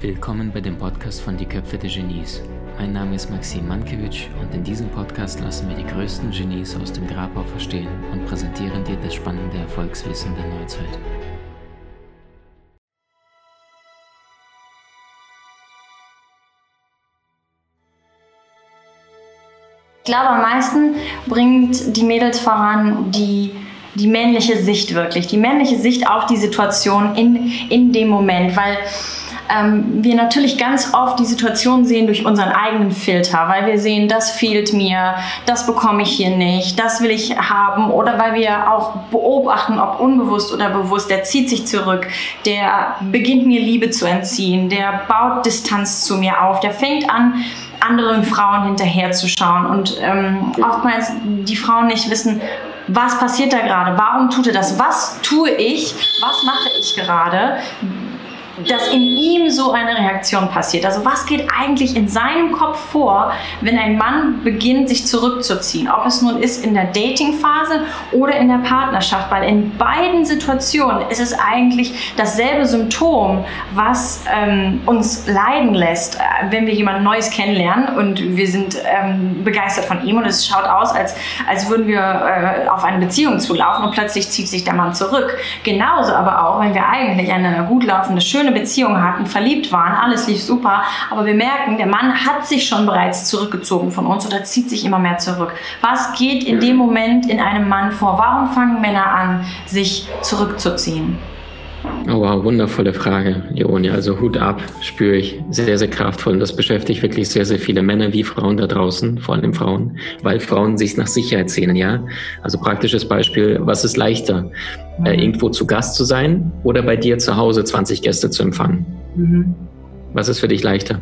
Willkommen bei dem Podcast von Die Köpfe der Genies. Mein Name ist Maxim Mankewitsch und in diesem Podcast lassen wir die größten Genies aus dem Grabau verstehen und präsentieren dir das spannende Erfolgswissen der Neuzeit. Ich glaube, am meisten bringt die Mädels voran die, die männliche Sicht wirklich, die männliche Sicht auf die Situation in, in dem Moment, weil ähm, wir natürlich ganz oft die Situation sehen durch unseren eigenen Filter, weil wir sehen, das fehlt mir, das bekomme ich hier nicht, das will ich haben oder weil wir auch beobachten, ob unbewusst oder bewusst, der zieht sich zurück, der beginnt mir Liebe zu entziehen, der baut Distanz zu mir auf, der fängt an, anderen Frauen hinterherzuschauen und ähm, oftmals die Frauen nicht wissen, was passiert da gerade? Warum tut er das? Was tue ich? Was mache ich gerade? Dass in ihm so eine Reaktion passiert. Also was geht eigentlich in seinem Kopf vor, wenn ein Mann beginnt, sich zurückzuziehen? Ob es nun ist in der Datingphase oder in der Partnerschaft, weil in beiden Situationen ist es eigentlich dasselbe Symptom, was ähm, uns leiden lässt, äh, wenn wir jemand Neues kennenlernen und wir sind ähm, begeistert von ihm und es schaut aus, als, als würden wir äh, auf eine Beziehung zulaufen und plötzlich zieht sich der Mann zurück. Genauso aber auch, wenn wir eigentlich eine gut laufende, schöne schöne Beziehung hatten, verliebt waren, alles lief super, aber wir merken, der Mann hat sich schon bereits zurückgezogen von uns oder zieht sich immer mehr zurück. Was geht in dem Moment in einem Mann vor? Warum fangen Männer an, sich zurückzuziehen? Oh wow, wundervolle Frage, Leonie. Also Hut ab, spüre ich. Sehr, sehr kraftvoll. Und das beschäftigt wirklich sehr, sehr viele Männer wie Frauen da draußen, vor allem Frauen, weil Frauen sich nach Sicherheit sehnen, ja. Also praktisches Beispiel, was ist leichter? Äh, irgendwo zu Gast zu sein oder bei dir zu Hause 20 Gäste zu empfangen? Mhm. Was ist für dich leichter?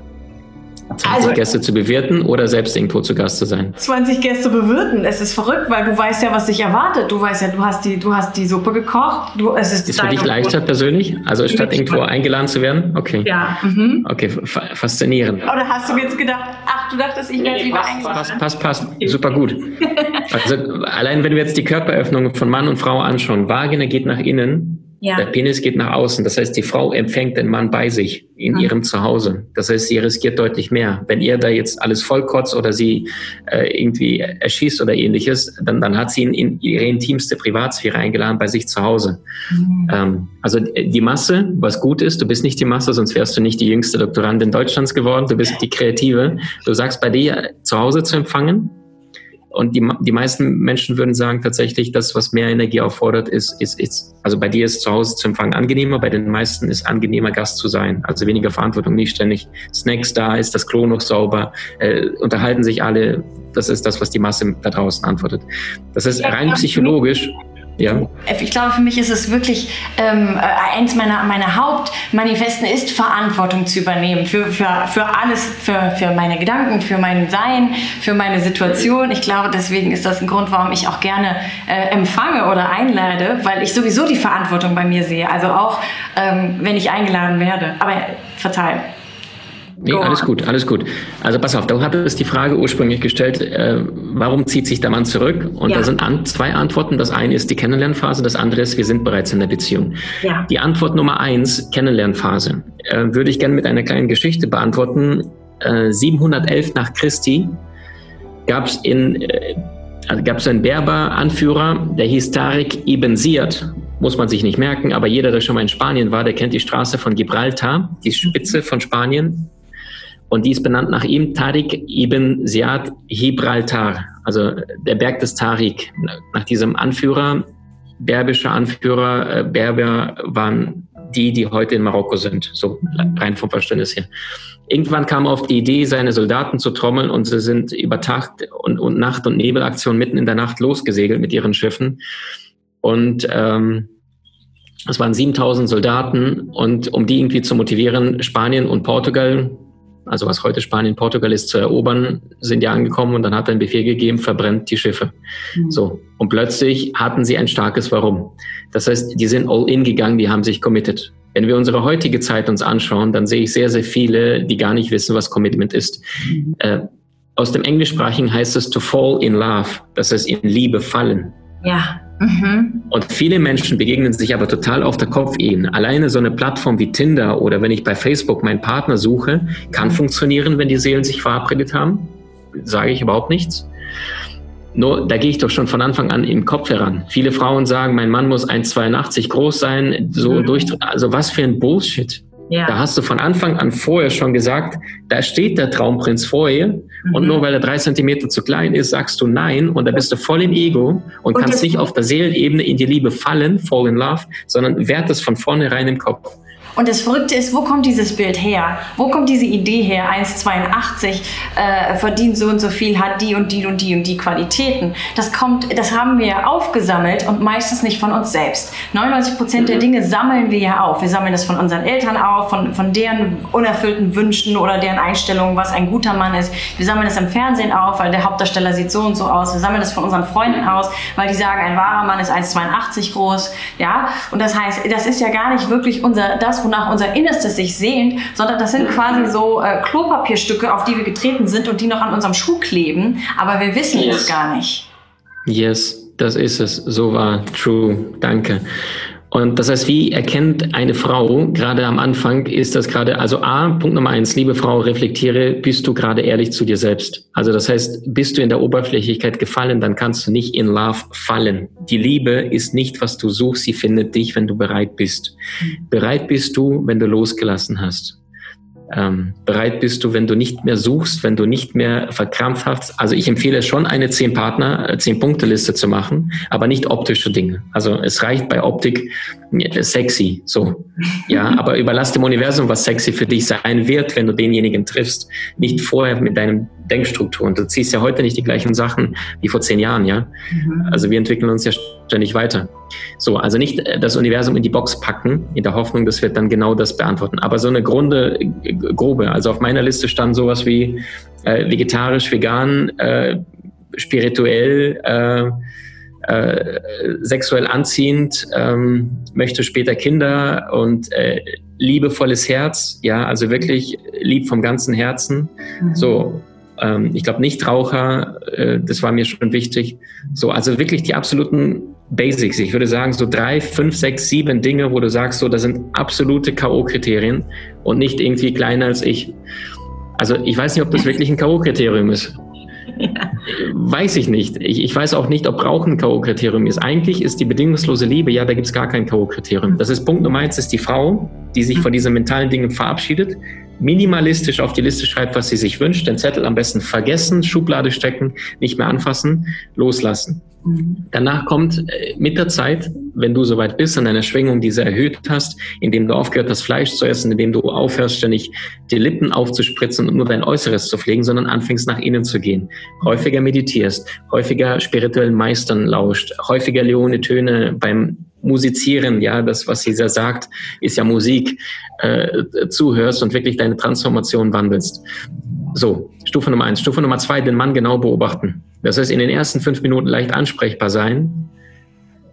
20 also, Gäste zu bewirten oder selbst irgendwo zu Gast zu sein? 20 Gäste bewirten. Es ist verrückt, weil du weißt ja, was dich erwartet. Du weißt ja, du hast die, du hast die Suppe gekocht. Du, es ist ist für dich leichter Brot. persönlich? Also statt irgendwo eingeladen zu werden? Okay. Ja. Mhm. Okay, faszinierend. Oder hast du mir jetzt gedacht, ach, du dachtest, ich werde nee, lieber eingeladen? Passt, passt, passt. Super gut. Also allein wenn wir jetzt die Körperöffnung von Mann und Frau anschauen, Vagina geht nach innen, ja. Der Penis geht nach außen. Das heißt, die Frau empfängt den Mann bei sich in mhm. ihrem Zuhause. Das heißt, sie riskiert deutlich mehr. Wenn ihr da jetzt alles vollkotzt oder sie äh, irgendwie erschießt oder ähnliches, dann, dann hat sie ihn in ihre intimste Privatsphäre eingeladen bei sich zu Hause. Mhm. Ähm, also die Masse, was gut ist, du bist nicht die Masse, sonst wärst du nicht die jüngste Doktorandin Deutschlands geworden. Du bist die Kreative. Du sagst bei dir zu Hause zu empfangen, und die, die meisten Menschen würden sagen tatsächlich, das, was mehr Energie auffordert, ist, ist, ist, also bei dir ist zu Hause zu empfangen angenehmer, bei den meisten ist angenehmer Gast zu sein. Also weniger Verantwortung, nicht ständig Snacks da, ist das Klo noch sauber, äh, unterhalten sich alle. Das ist das, was die Masse da draußen antwortet. Das ist rein psychologisch. Ja. Ich glaube, für mich ist es wirklich ähm, äh, eins meiner, meiner Hauptmanifesten ist, Verantwortung zu übernehmen für, für, für alles, für, für meine Gedanken, für mein Sein, für meine Situation. Ich glaube, deswegen ist das ein Grund, warum ich auch gerne äh, empfange oder einlade, weil ich sowieso die Verantwortung bei mir sehe. Also auch, ähm, wenn ich eingeladen werde. Aber verteilen. Nee, alles gut, alles gut. Also pass auf, du hattest die Frage ursprünglich gestellt, äh, warum zieht sich der Mann zurück? Und ja. da sind an, zwei Antworten. Das eine ist die Kennenlernphase, das andere ist, wir sind bereits in der Beziehung. Ja. Die Antwort Nummer eins, Kennenlernphase, äh, würde ich gerne mit einer kleinen Geschichte beantworten. Äh, 711 nach Christi gab es in äh, also gab es einen Berber-Anführer, der hieß Tariq ibn Ziyad, muss man sich nicht merken, aber jeder, der schon mal in Spanien war, der kennt die Straße von Gibraltar, die Spitze von Spanien, und die ist benannt nach ihm, Tariq ibn Ziyad Gibraltar, also der Berg des Tariq, nach diesem Anführer, berbischer Anführer. Äh, Berber waren die, die heute in Marokko sind, so rein vom Verständnis her. Irgendwann kam er auf die Idee, seine Soldaten zu trommeln und sie sind über Tag und, und Nacht- und Nebelaktion mitten in der Nacht losgesegelt mit ihren Schiffen. Und ähm, es waren 7000 Soldaten und um die irgendwie zu motivieren, Spanien und Portugal also was heute Spanien, Portugal ist, zu erobern, sind ja angekommen und dann hat er einen Befehl gegeben, verbrennt die Schiffe. Mhm. So. Und plötzlich hatten sie ein starkes Warum. Das heißt, die sind all in gegangen, die haben sich committed. Wenn wir unsere heutige Zeit uns anschauen, dann sehe ich sehr, sehr viele, die gar nicht wissen, was Commitment ist. Mhm. Äh, aus dem Englischsprachigen heißt es to fall in love, das heißt in Liebe fallen. Ja. Mhm. Und viele Menschen begegnen sich aber total auf der Kopfebene. Alleine so eine Plattform wie Tinder oder wenn ich bei Facebook meinen Partner suche, kann mhm. funktionieren, wenn die Seelen sich verabredet haben. Sage ich überhaupt nichts. Nur, da gehe ich doch schon von Anfang an im Kopf heran. Viele Frauen sagen, mein Mann muss 1,82 groß sein, so mhm. durch, also was für ein Bullshit. Ja. Da hast du von Anfang an vorher schon gesagt, da steht der Traumprinz vor ihr mhm. und nur weil er drei Zentimeter zu klein ist, sagst du nein und da bist du voll im Ego und, und kannst nicht auf der Seelenebene in die Liebe fallen, fall in love, sondern wertest von vornherein im Kopf. Und das Verrückte ist, wo kommt dieses Bild her? Wo kommt diese Idee her? 1,82 äh, verdient so und so viel, hat die und die und die und die Qualitäten. Das kommt, das haben wir aufgesammelt und meistens nicht von uns selbst. 99 Prozent der Dinge sammeln wir ja auf. Wir sammeln das von unseren Eltern auf, von, von deren unerfüllten Wünschen oder deren Einstellungen, was ein guter Mann ist. Wir sammeln das im Fernsehen auf, weil der Hauptdarsteller sieht so und so aus. Wir sammeln das von unseren Freunden aus, weil die sagen, ein wahrer Mann ist 1,82 groß. Ja, und das heißt, das ist ja gar nicht wirklich unser, das, wonach unser Innerstes sich sehnt, sondern das sind quasi so äh, Klopapierstücke, auf die wir getreten sind und die noch an unserem Schuh kleben, aber wir wissen yes. es gar nicht. Yes, das ist es. So war true. Danke. Und das heißt, wie erkennt eine Frau, gerade am Anfang, ist das gerade, also A, Punkt Nummer eins, liebe Frau, reflektiere, bist du gerade ehrlich zu dir selbst? Also das heißt, bist du in der Oberflächlichkeit gefallen, dann kannst du nicht in Love fallen. Die Liebe ist nicht, was du suchst, sie findet dich, wenn du bereit bist. Bereit bist du, wenn du losgelassen hast ähm, bereit bist du, wenn du nicht mehr suchst, wenn du nicht mehr verkrampft hast. Also ich empfehle schon eine zehn Partner, äh, zehn Punkte Liste zu machen, aber nicht optische Dinge. Also es reicht bei Optik äh, sexy, so. Ja, aber überlass dem Universum, was sexy für dich sein wird, wenn du denjenigen triffst, nicht vorher mit deinem Denkstrukturen. Du ziehst ja heute nicht die gleichen Sachen wie vor zehn Jahren, ja. Mhm. Also wir entwickeln uns ja ständig weiter. So, also nicht äh, das Universum in die Box packen, in der Hoffnung, das wird dann genau das beantworten. Aber so eine Grunde, grobe. Also auf meiner Liste stand sowas wie äh, vegetarisch, vegan, äh, spirituell, äh, äh, sexuell anziehend, ähm, möchte später Kinder und äh, liebevolles Herz, ja, also wirklich lieb vom ganzen Herzen. Mhm. So, ähm, ich glaube, Nichtraucher, äh, das war mir schon wichtig. So, also wirklich die absoluten Basics. Ich würde sagen, so drei, fünf, sechs, sieben Dinge, wo du sagst, so, das sind absolute K.O.-Kriterien und nicht irgendwie kleiner als ich. Also ich weiß nicht, ob das wirklich ein K.O.-Kriterium ist. Ja. Weiß ich nicht. Ich, ich, weiß auch nicht, ob Rauchen ein K.O.-Kriterium ist. Eigentlich ist die bedingungslose Liebe, ja, da gibt es gar kein K.O.-Kriterium. Das ist Punkt Nummer eins, ist die Frau, die sich von diesen mentalen Dingen verabschiedet, minimalistisch auf die Liste schreibt, was sie sich wünscht, den Zettel am besten vergessen, Schublade stecken, nicht mehr anfassen, loslassen. Danach kommt äh, mit der Zeit, wenn du soweit bist, an einer Schwingung, die sehr erhöht hast, indem du aufgehört hast, Fleisch zu essen, indem du aufhörst, ständig die Lippen aufzuspritzen und nur dein Äußeres zu pflegen, sondern anfängst nach innen zu gehen. Häufiger meditierst, häufiger spirituellen Meistern lauscht, häufiger Leone Töne beim Musizieren, ja, das, was sie sagt, ist ja Musik, äh, zuhörst und wirklich deine Transformation wandelst. So, Stufe Nummer eins. Stufe Nummer zwei, den Mann genau beobachten. Das heißt, in den ersten fünf Minuten leicht ansprechbar sein,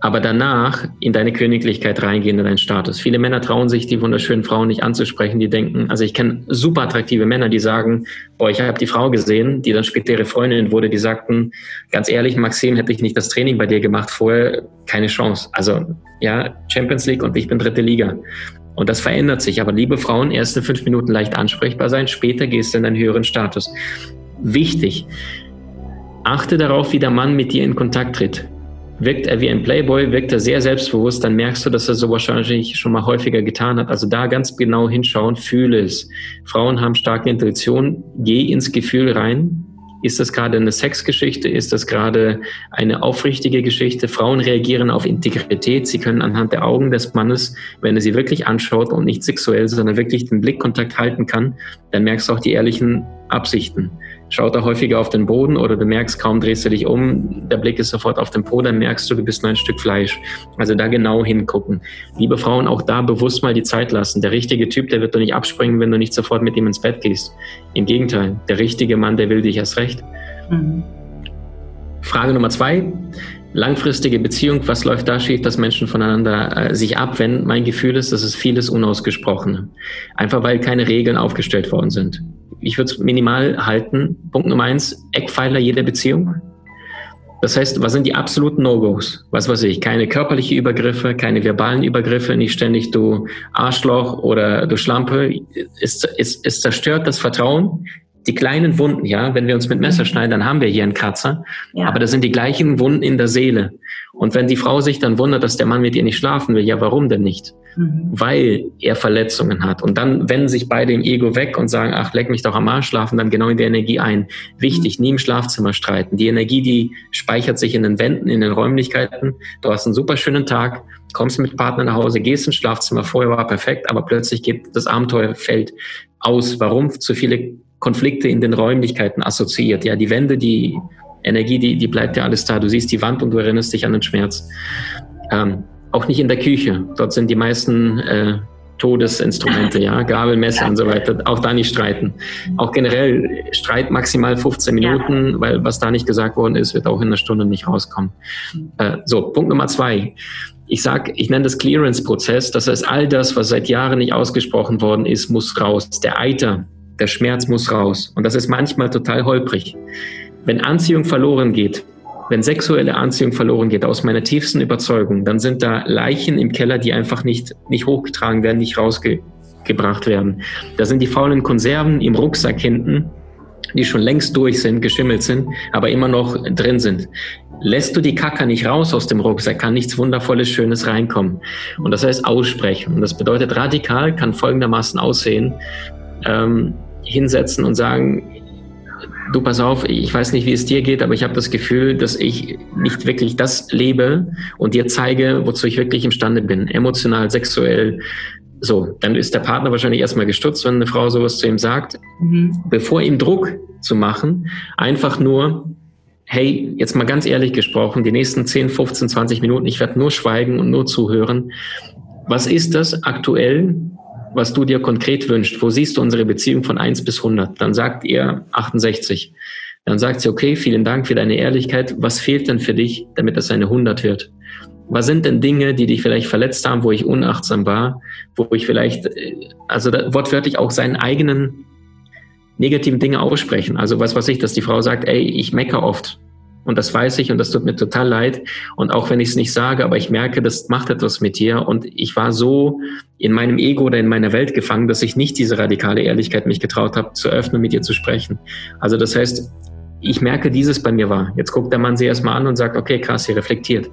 aber danach in deine Königlichkeit reingehen, in deinen Status. Viele Männer trauen sich, die wunderschönen Frauen nicht anzusprechen, die denken, also ich kenne super attraktive Männer, die sagen, boah, ich habe die Frau gesehen, die dann später ihre Freundin wurde, die sagten, ganz ehrlich, Maxim, hätte ich nicht das Training bei dir gemacht vorher, keine Chance. Also ja, Champions League und ich bin dritte Liga. Und das verändert sich. Aber liebe Frauen, erste fünf Minuten leicht ansprechbar sein, später gehst du in einen höheren Status. Wichtig, achte darauf, wie der Mann mit dir in Kontakt tritt. Wirkt er wie ein Playboy, wirkt er sehr selbstbewusst, dann merkst du, dass er so wahrscheinlich schon mal häufiger getan hat. Also da ganz genau hinschauen, fühle es. Frauen haben starke Intuition, geh ins Gefühl rein. Ist das gerade eine Sexgeschichte? Ist das gerade eine aufrichtige Geschichte? Frauen reagieren auf Integrität. Sie können anhand der Augen des Mannes, wenn er sie wirklich anschaut und nicht sexuell, sondern wirklich den Blickkontakt halten kann, dann merkst du auch die ehrlichen Absichten schaut er häufiger auf den Boden oder du merkst, kaum drehst du dich um, der Blick ist sofort auf den Po, dann merkst du, du bist nur ein Stück Fleisch. Also da genau hingucken. Liebe Frauen, auch da bewusst mal die Zeit lassen. Der richtige Typ, der wird doch nicht abspringen, wenn du nicht sofort mit ihm ins Bett gehst. Im Gegenteil, der richtige Mann, der will dich erst recht. Mhm. Frage Nummer zwei. Langfristige Beziehung, was läuft da schief, dass Menschen voneinander äh, sich abwenden? Mein Gefühl ist, das ist vieles Unausgesprochene. Einfach weil keine Regeln aufgestellt worden sind ich würde es minimal halten. Punkt Nummer eins, Eckpfeiler jeder Beziehung. Das heißt, was sind die absoluten No-Gos? Was weiß ich, keine körperliche Übergriffe, keine verbalen Übergriffe, nicht ständig du Arschloch oder du Schlampe. Es, es, es zerstört das Vertrauen. Die kleinen Wunden, ja, wenn wir uns mit Messer schneiden, dann haben wir hier einen Kratzer. Ja. Aber das sind die gleichen Wunden in der Seele. Und wenn die Frau sich dann wundert, dass der Mann mit ihr nicht schlafen will, ja, warum denn nicht? Mhm. Weil er Verletzungen hat. Und dann wenden sich beide im Ego weg und sagen, ach, leck mich doch am Arsch, schlafen dann genau in der Energie ein. Wichtig, mhm. nie im Schlafzimmer streiten. Die Energie, die speichert sich in den Wänden, in den Räumlichkeiten. Du hast einen super schönen Tag, kommst mit Partner nach Hause, gehst ins Schlafzimmer, vorher war perfekt, aber plötzlich geht das Abenteuerfeld aus. Warum? Zu viele Konflikte in den Räumlichkeiten assoziiert. Ja, die Wände, die Energie, die, die bleibt ja alles da. Du siehst die Wand und du erinnerst dich an den Schmerz. Ähm, auch nicht in der Küche. Dort sind die meisten äh, Todesinstrumente, ja, Gabel, Messer ja. und so weiter. Auch da nicht streiten. Auch generell Streit maximal 15 Minuten, ja. weil was da nicht gesagt worden ist, wird auch in einer Stunde nicht rauskommen. Äh, so, Punkt Nummer zwei. Ich sag, ich nenne das Clearance-Prozess. Das heißt, all das, was seit Jahren nicht ausgesprochen worden ist, muss raus. Der Eiter, der Schmerz muss raus. Und das ist manchmal total holprig. Wenn Anziehung verloren geht, wenn sexuelle Anziehung verloren geht, aus meiner tiefsten Überzeugung, dann sind da Leichen im Keller, die einfach nicht, nicht hochgetragen werden, nicht rausgebracht werden. Da sind die faulen Konserven im Rucksack hinten, die schon längst durch sind, geschimmelt sind, aber immer noch drin sind. Lässt du die Kacker nicht raus aus dem Rucksack, kann nichts Wundervolles, Schönes reinkommen. Und das heißt aussprechen. Und das bedeutet radikal, kann folgendermaßen aussehen, ähm, hinsetzen und sagen, du pass auf, ich weiß nicht, wie es dir geht, aber ich habe das Gefühl, dass ich nicht wirklich das lebe und dir zeige, wozu ich wirklich imstande bin, emotional, sexuell. So, dann ist der Partner wahrscheinlich erstmal gestutzt, wenn eine Frau sowas zu ihm sagt. Mhm. Bevor ihm Druck zu machen, einfach nur, hey, jetzt mal ganz ehrlich gesprochen, die nächsten 10, 15, 20 Minuten, ich werde nur schweigen und nur zuhören. Was ist das aktuell, was du dir konkret wünschst. Wo siehst du unsere Beziehung von 1 bis 100? Dann sagt ihr 68. Dann sagt sie, okay, vielen Dank für deine Ehrlichkeit. Was fehlt denn für dich, damit das eine 100 wird? Was sind denn Dinge, die dich vielleicht verletzt haben, wo ich unachtsam war, wo ich vielleicht, äh, also wortwörtlich auch seinen eigenen negativen Dinge aussprechen. Also was weiß ich, dass die Frau sagt, ey, ich mecker oft. Und das weiß ich und das tut mir total leid. Und auch wenn ich es nicht sage, aber ich merke, das macht etwas mit dir. Und ich war so in meinem Ego oder in meiner Welt gefangen, dass ich nicht diese radikale Ehrlichkeit mich getraut habe, zu öffnen, mit ihr zu sprechen. Also das heißt, ich merke, dieses bei mir war. Jetzt guckt der Mann sie erstmal an und sagt, okay, krass, sie reflektiert.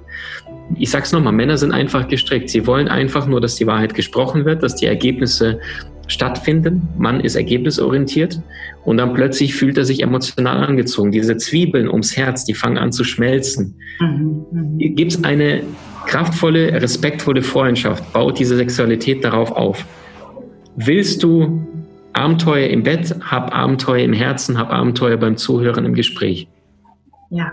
Ich sag's nochmal, Männer sind einfach gestrickt. Sie wollen einfach nur, dass die Wahrheit gesprochen wird, dass die Ergebnisse stattfinden. Man ist ergebnisorientiert und dann plötzlich fühlt er sich emotional angezogen. Diese Zwiebeln ums Herz, die fangen an zu schmelzen. Mhm. mhm. Gibt es eine kraftvolle, respektvolle Freundschaft, baut diese Sexualität darauf auf. Willst du Abenteuer im Bett, hab Abenteuer im Herzen, hab Abenteuer beim Zuhören im Gespräch. Ja.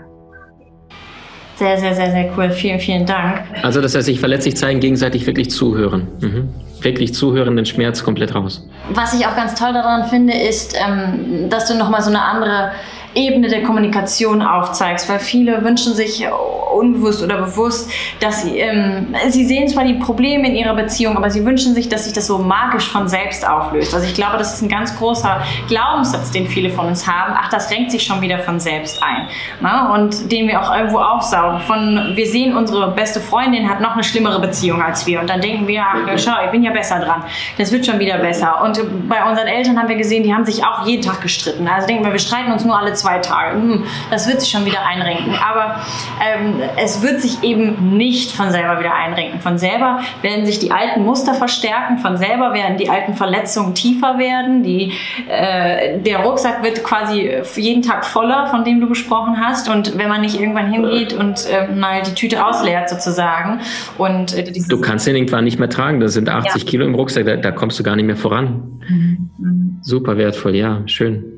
Sehr, sehr, sehr, sehr cool. Vielen, vielen Dank. Also das heißt, sich verletzlich zeigen, gegenseitig wirklich zuhören. Mhm wirklich zuhören, den Schmerz komplett raus. Was ich auch ganz toll daran finde, ist, ähm, dass du nochmal so eine andere Ebene der Kommunikation aufzeigst, weil viele wünschen sich unbewusst oder bewusst, dass sie, ähm, sie sehen zwar die Probleme in ihrer Beziehung, aber sie wünschen sich, dass sich das so magisch von selbst auflöst. Also ich glaube, das ist ein ganz großer Glaubenssatz, den viele von uns haben. Ach, das renkt sich schon wieder von selbst ein. Na? Und den wir auch irgendwo aufsaugen. Von, wir sehen, unsere beste Freundin hat noch eine schlimmere Beziehung als wir und dann denken wir, ach, schau, ich bin ja besser dran. Das wird schon wieder besser. Und bei unseren Eltern haben wir gesehen, die haben sich auch jeden Tag gestritten. Also denken wir, wir streiten uns nur alle zwei zwei Tage. Hm, das wird sich schon wieder einrenken. Aber ähm, es wird sich eben nicht von selber wieder einrenken. Von selber werden sich die alten Muster verstärken. Von selber werden die alten Verletzungen tiefer werden. Die, äh, der Rucksack wird quasi jeden Tag voller, von dem du gesprochen hast. Und wenn man nicht irgendwann hingeht und äh, mal die Tüte ausleert sozusagen. Und, äh, du kannst den irgendwann nicht mehr tragen. Das sind 80 ja. Kilo im Rucksack. Da, da, kommst du gar nicht mehr voran. Mhm. Super wertvoll, ja, schön.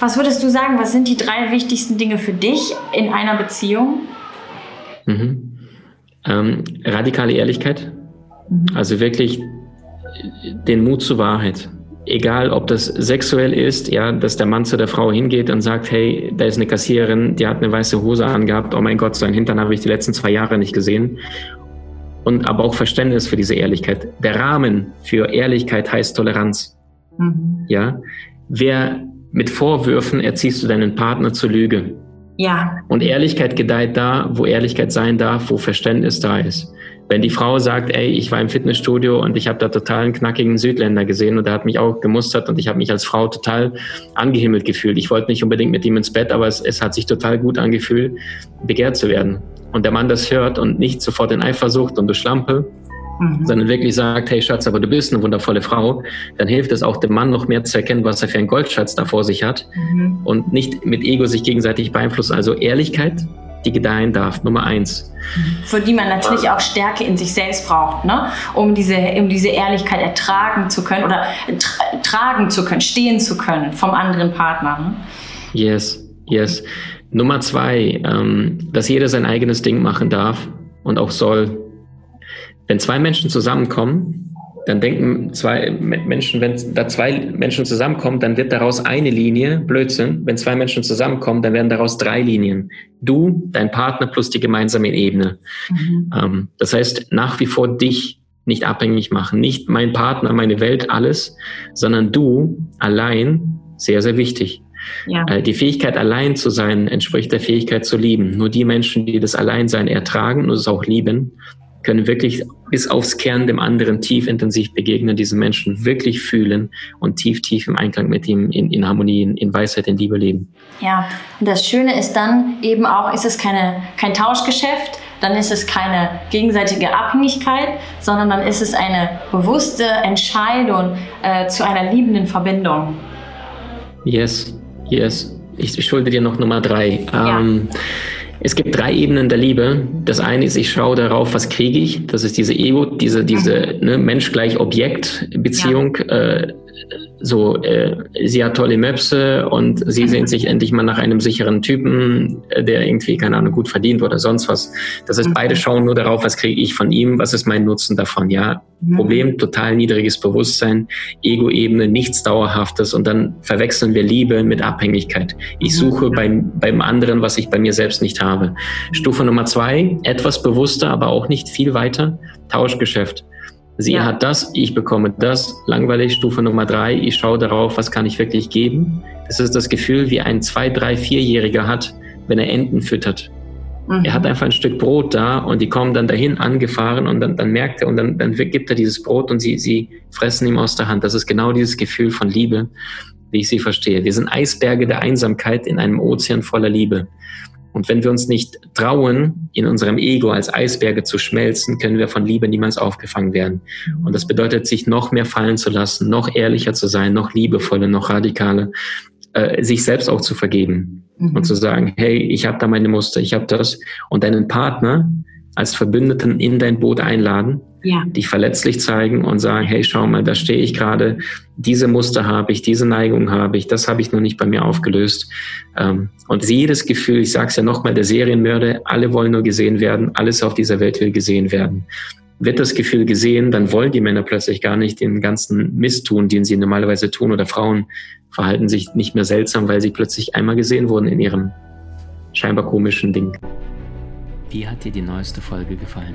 Was würdest du sagen, was sind die drei wichtigsten Dinge für dich in einer Beziehung? Mhm. Ähm, radikale Ehrlichkeit, mhm. also wirklich den Mut zur Wahrheit. Egal, ob das sexuell ist, ja, dass der Mann zu der Frau hingeht und sagt, hey, da ist eine Kassiererin, die hat eine weiße Hose angehabt, oh mein Gott, so einen Hintern habe ich die letzten zwei Jahre nicht gesehen. Und aber auch Verständnis für diese Ehrlichkeit. Der Rahmen für Ehrlichkeit heißt Toleranz. Mhm. Ja, wer mit Vorwürfen erziehst du deinen Partner zur Lüge. Ja. Und Ehrlichkeit gedeiht da, wo Ehrlichkeit sein darf, wo Verständnis da ist. Wenn die Frau sagt, ey, ich war im Fitnessstudio und ich habe da total einen knackigen Südländer gesehen und der hat mich auch gemustert und ich habe mich als Frau total angehimmelt gefühlt. Ich wollte nicht unbedingt mit ihm ins Bett, aber es, es hat sich total gut angefühlt, begehrt zu werden. Und der Mann das hört und nicht sofort in Eifersucht und du Schlampe, Mhm. sondern wirklich sagt, hey Schatz, aber du bist eine wundervolle Frau, dann hilft es auch dem Mann noch mehr zu erkennen, was er für einen Goldschatz da vor sich hat mhm. und nicht mit Ego sich gegenseitig beeinflussen. Also Ehrlichkeit, die gedeihen darf, Nummer eins. Für die man natürlich auch Stärke in sich selbst braucht, ne? um, diese, um diese Ehrlichkeit ertragen zu können oder tra tragen zu können, stehen zu können vom anderen Partner. Ne? Yes, yes. Nummer zwei, ähm, dass jeder sein eigenes Ding machen darf und auch soll. Wenn zwei Menschen zusammenkommen, dann denken zwei Menschen, wenn da zwei Menschen zusammenkommen, dann wird daraus eine Linie, Blödsinn. Wenn zwei Menschen zusammenkommen, dann werden daraus drei Linien. Du, dein Partner plus die gemeinsame Ebene. Mhm. Ähm, das heißt, nach wie vor dich nicht abhängig machen. Nicht mein Partner, meine Welt, alles, sondern du allein, sehr, sehr wichtig. Ja. Äh, die Fähigkeit, allein zu sein, entspricht der Fähigkeit zu lieben. Nur die Menschen, die das Alleinsein ertragen und es auch lieben, können wirklich bis aufs Kern dem anderen tief intensiv begegnen, diesen Menschen wirklich fühlen und tief, tief im Einklang mit ihm in, in Harmonie, in, in Weisheit, in Liebe leben. Ja, und das Schöne ist dann eben auch, ist es keine, kein Tauschgeschäft, dann ist es keine gegenseitige Abhängigkeit, sondern dann ist es eine bewusste Entscheidung äh, zu einer liebenden Verbindung. Yes, yes. Ich schulde dir noch Nummer drei. Ja. Ähm, es gibt drei Ebenen der Liebe. Das eine ist, ich schaue darauf, was kriege ich. Das ist diese Ego, diese, diese ne, Mensch gleich Objekt-Beziehung. Ja. Äh, so, äh, sie hat tolle Möpse und sie mhm. sehnt sich endlich mal nach einem sicheren Typen, äh, der irgendwie, keine Ahnung, gut verdient oder sonst was. Das heißt, mhm. beide schauen nur darauf, was kriege ich von ihm, was ist mein Nutzen davon, ja. Mhm. Problem, total niedriges Bewusstsein, Ego-Ebene, nichts Dauerhaftes und dann verwechseln wir Liebe mit Abhängigkeit. Ich mhm. suche beim, beim anderen, was ich bei mir selbst nicht habe. Stufe Nummer zwei, etwas bewusster, aber auch nicht viel weiter, Tauschgeschäft. Sie ja. hat das, ich bekomme das. Langweilig, Stufe Nummer drei, ich schaue darauf, was kann ich wirklich geben. Das ist das Gefühl, wie ein zwei, drei, vierjähriger hat, wenn er Enten füttert. Mhm. Er hat mhm. einfach ein Stück Brot da und die kommen dann dahin angefahren und dann, dann merkt er und dann, dann gibt er dieses Brot und sie, sie fressen ihm aus der Hand. Das ist genau dieses Gefühl von Liebe, wie ich sie verstehe. Wir sind Eisberge der Einsamkeit in einem Ozean voller Liebe. Und wenn wir uns nicht trauen, in unserem Ego als Eisberge zu schmelzen, können wir von Liebe niemals aufgefangen werden. Und das bedeutet, sich noch mehr fallen zu lassen, noch ehrlicher zu sein, noch liebevoller, noch radikaler, äh, sich selbst auch zu vergeben mhm. und zu sagen, hey, ich habe da meine Muster, ich habe das. Und deinen Partner als Verbündeten in dein Boot einladen, ja. dich verletzlich zeigen und sagen, hey, schau mal, da stehe ich gerade, diese Muster habe ich, diese Neigung habe ich, das habe ich noch nicht bei mir aufgelöst. Ähm, und jedes Gefühl, ich sage es ja nochmal, der Serienmörder, alle wollen nur gesehen werden, alles auf dieser Welt will gesehen werden. Wird das Gefühl gesehen, dann wollen die Männer plötzlich gar nicht den ganzen Mist tun, den sie normalerweise tun, oder Frauen verhalten sich nicht mehr seltsam, weil sie plötzlich einmal gesehen wurden in ihrem scheinbar komischen Ding. Wie hat dir die neueste Folge gefallen?